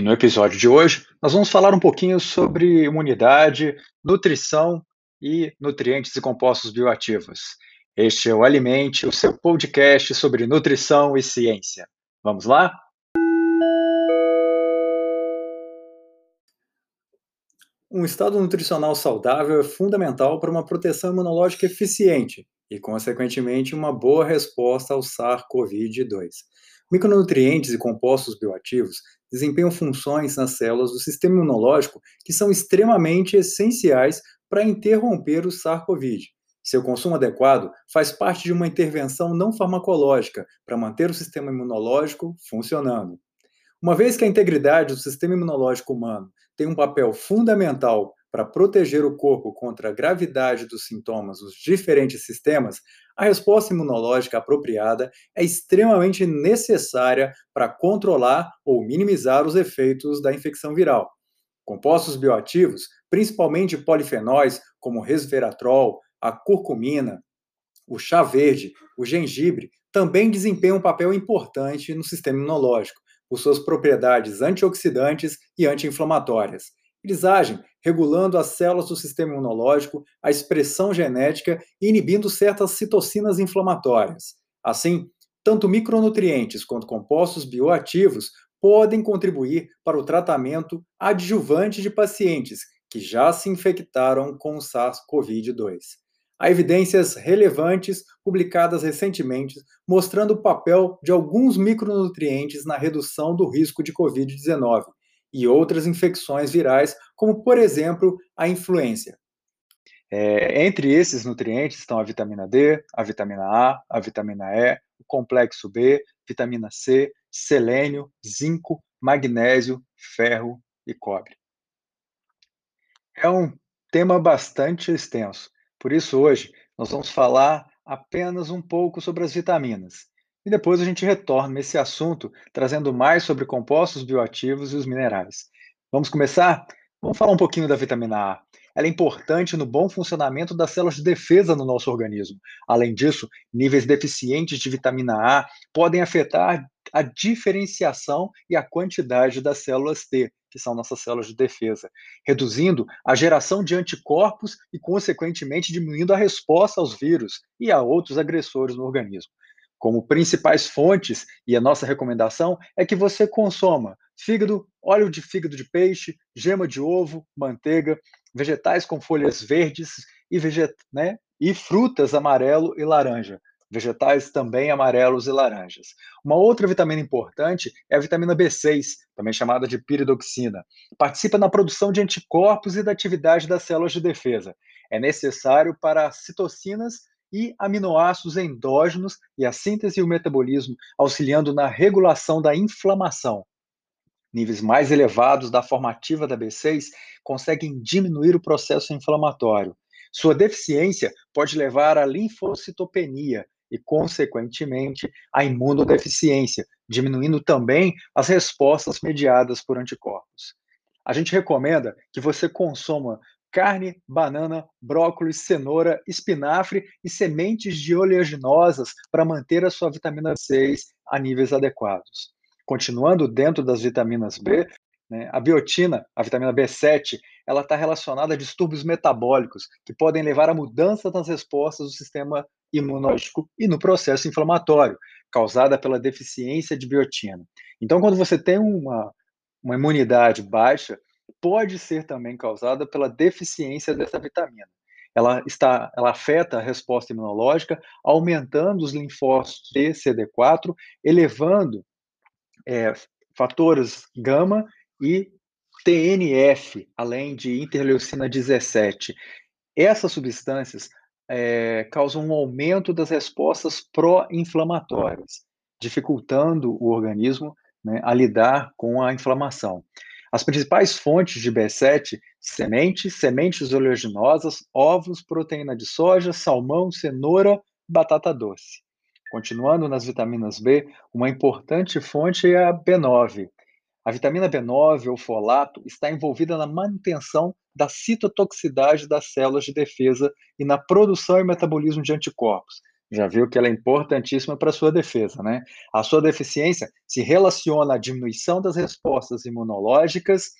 E no episódio de hoje, nós vamos falar um pouquinho sobre imunidade, nutrição e nutrientes e compostos bioativos. Este é o Alimente, o seu podcast sobre nutrição e ciência. Vamos lá? Um estado nutricional saudável é fundamental para uma proteção imunológica eficiente e, consequentemente, uma boa resposta ao SARS-CoV-2. Micronutrientes e compostos bioativos desempenham funções nas células do sistema imunológico que são extremamente essenciais para interromper o SARS-CoV. Seu consumo adequado faz parte de uma intervenção não farmacológica para manter o sistema imunológico funcionando. Uma vez que a integridade do sistema imunológico humano tem um papel fundamental para proteger o corpo contra a gravidade dos sintomas dos diferentes sistemas, a resposta imunológica apropriada é extremamente necessária para controlar ou minimizar os efeitos da infecção viral. Compostos bioativos, principalmente polifenóis como resveratrol, a curcumina, o chá verde, o gengibre, também desempenham um papel importante no sistema imunológico, por suas propriedades antioxidantes e anti-inflamatórias. Eles agem regulando as células do sistema imunológico, a expressão genética e inibindo certas citocinas inflamatórias. Assim, tanto micronutrientes quanto compostos bioativos podem contribuir para o tratamento adjuvante de pacientes que já se infectaram com o SARS-CoV-2. Há evidências relevantes publicadas recentemente mostrando o papel de alguns micronutrientes na redução do risco de Covid-19, e outras infecções virais, como, por exemplo, a influenza. É, entre esses nutrientes estão a vitamina D, a vitamina A, a vitamina E, o complexo B, vitamina C, selênio, zinco, magnésio, ferro e cobre. É um tema bastante extenso, por isso hoje nós vamos falar apenas um pouco sobre as vitaminas. E depois a gente retorna nesse assunto, trazendo mais sobre compostos bioativos e os minerais. Vamos começar? Vamos falar um pouquinho da vitamina A. Ela é importante no bom funcionamento das células de defesa no nosso organismo. Além disso, níveis deficientes de vitamina A podem afetar a diferenciação e a quantidade das células T, que são nossas células de defesa, reduzindo a geração de anticorpos e, consequentemente, diminuindo a resposta aos vírus e a outros agressores no organismo como principais fontes, e a nossa recomendação é que você consoma fígado, óleo de fígado de peixe, gema de ovo, manteiga, vegetais com folhas verdes e, veget né, e frutas amarelo e laranja. Vegetais também amarelos e laranjas. Uma outra vitamina importante é a vitamina B6, também chamada de piridoxina. Participa na produção de anticorpos e da atividade das células de defesa. É necessário para citocinas e aminoácidos endógenos e a síntese e o metabolismo, auxiliando na regulação da inflamação. Níveis mais elevados da formativa da B6 conseguem diminuir o processo inflamatório. Sua deficiência pode levar à linfocitopenia e, consequentemente, à imunodeficiência, diminuindo também as respostas mediadas por anticorpos. A gente recomenda que você consuma carne, banana, brócolis, cenoura, espinafre e sementes de oleaginosas para manter a sua vitamina B6 a níveis adequados. Continuando dentro das vitaminas B, né, a biotina, a vitamina B7, ela está relacionada a distúrbios metabólicos que podem levar a mudança nas respostas do sistema imunológico e no processo inflamatório, causada pela deficiência de biotina. Então, quando você tem uma, uma imunidade baixa, pode ser também causada pela deficiência dessa vitamina. Ela, está, ela afeta a resposta imunológica, aumentando os linfócitos T, CD4, elevando é, fatores gama e TNF, além de interleucina 17. Essas substâncias é, causam um aumento das respostas pró-inflamatórias, dificultando o organismo né, a lidar com a inflamação. As principais fontes de B7, sementes, sementes oleaginosas, ovos, proteína de soja, salmão, cenoura, batata doce. Continuando nas vitaminas B, uma importante fonte é a B9. A vitamina B9 ou folato está envolvida na manutenção da citotoxicidade das células de defesa e na produção e metabolismo de anticorpos, Já viu que ela é importantíssima para a sua defesa, né? A sua deficiência se relaciona à diminuição das respostas imunológicas,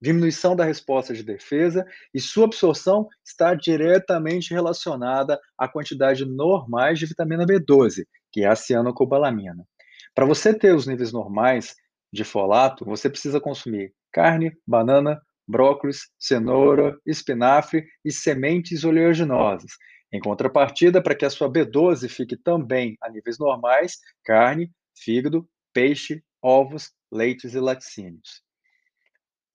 diminuição da resposta de defesa, e sua absorção está diretamente relacionada à quantidade normais de vitamina B12, que é a cianocobalamina. Para você ter os níveis normais de folato, você precisa consumir carne, banana, brócolis, cenoura, espinafre e sementes oleaginosas. Em contrapartida, para que a sua B12 fique também a níveis normais, carne, fígado, peixe, ovos, leites e laticínios.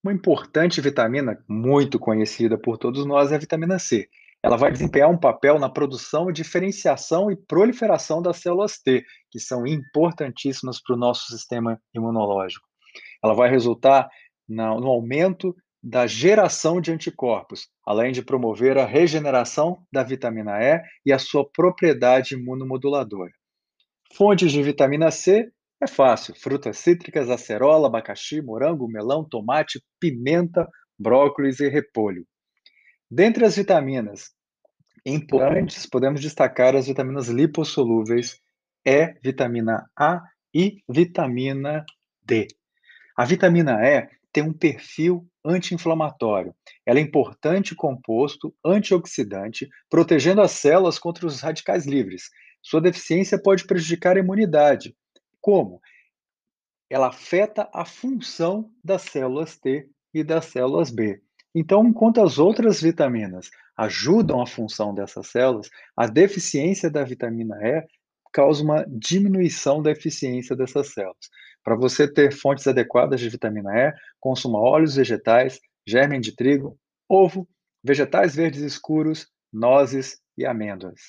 Uma importante vitamina, muito conhecida por todos nós, é a vitamina C. Ela vai desempenhar um papel na produção, diferenciação e proliferação das células T, que são importantíssimas para o nosso sistema imunológico. Ela vai resultar no aumento da geração de anticorpos, além de promover a regeneração da vitamina E e a sua propriedade imunomoduladora. Fontes de vitamina C é fácil: frutas cítricas, acerola, abacaxi, morango, melão, tomate, pimenta, brócolis e repolho. Dentre as vitaminas importantes, podemos destacar as vitaminas lipossolúveis E, vitamina A e vitamina D. A vitamina E tem um perfil anti-inflamatório. Ela é importante composto antioxidante, protegendo as células contra os radicais livres. Sua deficiência pode prejudicar a imunidade. Como? Ela afeta a função das células T e das células B. Então, enquanto as outras vitaminas ajudam a função dessas células, a deficiência da vitamina E causa uma diminuição da eficiência dessas células. Para você ter fontes adequadas de vitamina E, consuma óleos vegetais, germe de trigo, ovo, vegetais verdes escuros, nozes e amêndoas.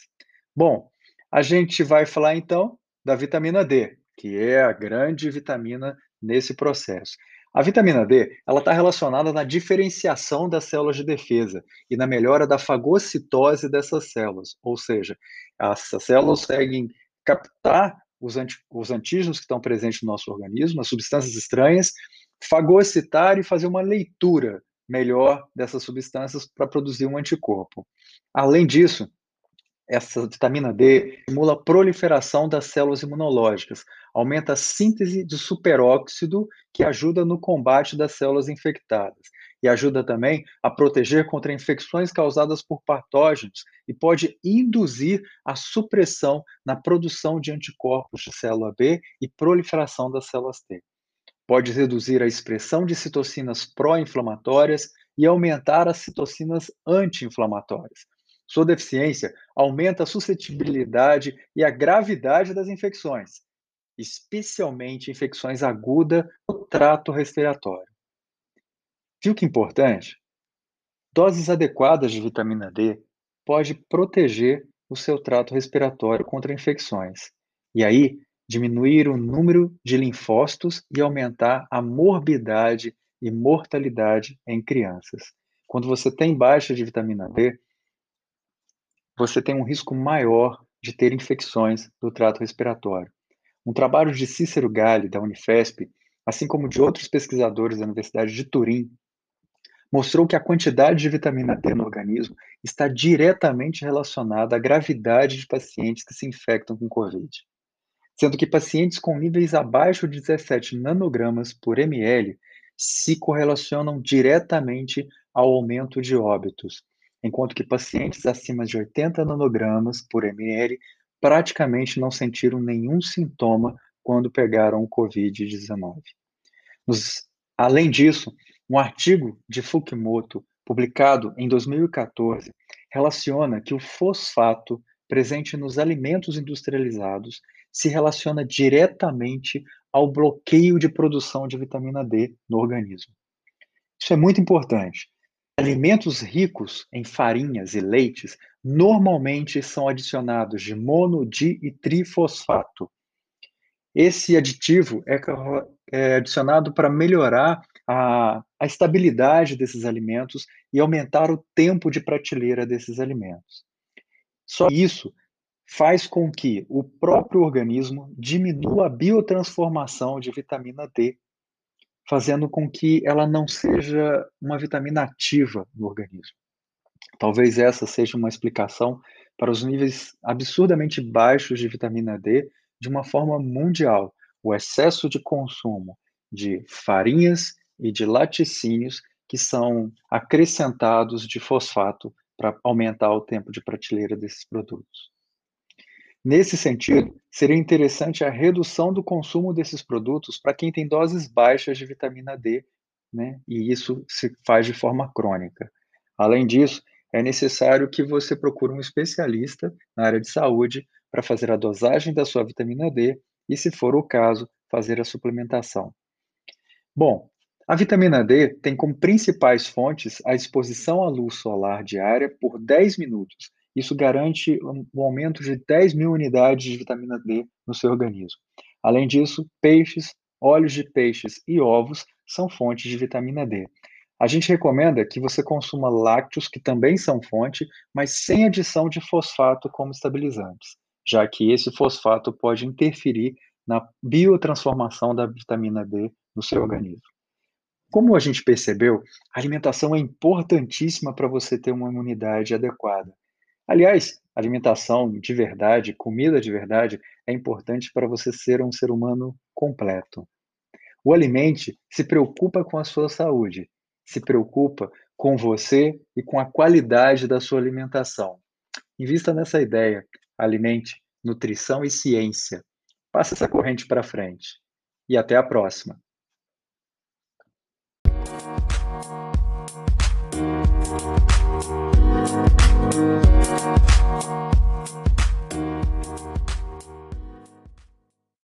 Bom, a gente vai falar então da vitamina D, que é a grande vitamina nesse processo. A vitamina D ela está relacionada na diferenciação das células de defesa e na melhora da fagocitose dessas células, ou seja, essas células conseguem captar os, anti, os antígenos que estão presentes no nosso organismo, as substâncias estranhas, fagocitar e fazer uma leitura melhor dessas substâncias para produzir um anticorpo. Além disso, essa vitamina D estimula a proliferação das células imunológicas, aumenta a síntese de superóxido, que ajuda no combate das células infectadas, e ajuda também a proteger contra infecções causadas por patógenos e pode induzir a supressão na produção de anticorpos de célula B e proliferação das células T. Pode reduzir a expressão de citocinas pró-inflamatórias e aumentar as citocinas anti-inflamatórias sua deficiência aumenta a suscetibilidade e a gravidade das infecções, especialmente infecções agudas no trato respiratório. Viu que importante? Doses adequadas de vitamina D pode proteger o seu trato respiratório contra infecções. E aí, diminuir o número de linfócitos e aumentar a morbidade e mortalidade em crianças. Quando você tem baixa de vitamina D, você tem um risco maior de ter infecções do trato respiratório. Um trabalho de Cícero Galli, da Unifesp, assim como de outros pesquisadores da Universidade de Turim, mostrou que a quantidade de vitamina D no organismo está diretamente relacionada à gravidade de pacientes que se infectam com Covid. Sendo que pacientes com níveis abaixo de 17 nanogramas por ml se correlacionam diretamente ao aumento de óbitos, enquanto que pacientes acima de 80 nanogramas por ml praticamente não sentiram nenhum sintoma quando pegaram o Covid-19. Além disso, um artigo de Fukimoto, publicado em 2014, relaciona que o fosfato presente nos alimentos industrializados se relaciona diretamente ao bloqueio de produção de vitamina D no organismo. Isso é muito importante, Alimentos ricos em farinhas e leites normalmente são adicionados de mono, di e trifosfato. Esse aditivo é, é adicionado para melhorar a, a estabilidade desses alimentos e aumentar o tempo de prateleira desses alimentos. Só isso faz com que o próprio organismo diminua a biotransformação de vitamina D fazendo com que ela não seja uma vitamina ativa no organismo. Talvez essa seja uma explicação para os níveis absurdamente baixos de vitamina D de uma forma mundial. O excesso de consumo de farinhas e de laticínios que são acrescentados de fosfato para aumentar o tempo de prateleira desses produtos. Nesse sentido, seria interessante a redução do consumo desses produtos para quem tem doses baixas de vitamina D, né? E isso se faz de forma crônica. Além disso, é necessário que você procure um especialista na área de saúde para fazer a dosagem da sua vitamina D e, se for o caso, fazer a suplementação. Bom, a vitamina D tem como principais fontes a exposição à luz solar diária por 10 minutos. Isso garante um aumento de 10 mil unidades de vitamina D no seu organismo. Além disso, peixes, óleos de peixes e ovos são fontes de vitamina D. A gente recomenda que você consuma lácteos, que também são fonte, mas sem adição de fosfato como estabilizantes, já que esse fosfato pode interferir na biotransformação da vitamina D no seu organismo. Como a gente percebeu, a alimentação é importantíssima para você ter uma imunidade adequada. Aliás, alimentação de verdade, comida de verdade, é importante para você ser um ser humano completo. O Alimente se preocupa com a sua saúde, se preocupa com você e com a qualidade da sua alimentação. Invista nessa ideia. Alimente, nutrição e ciência. Passa essa corrente para frente. E até a próxima.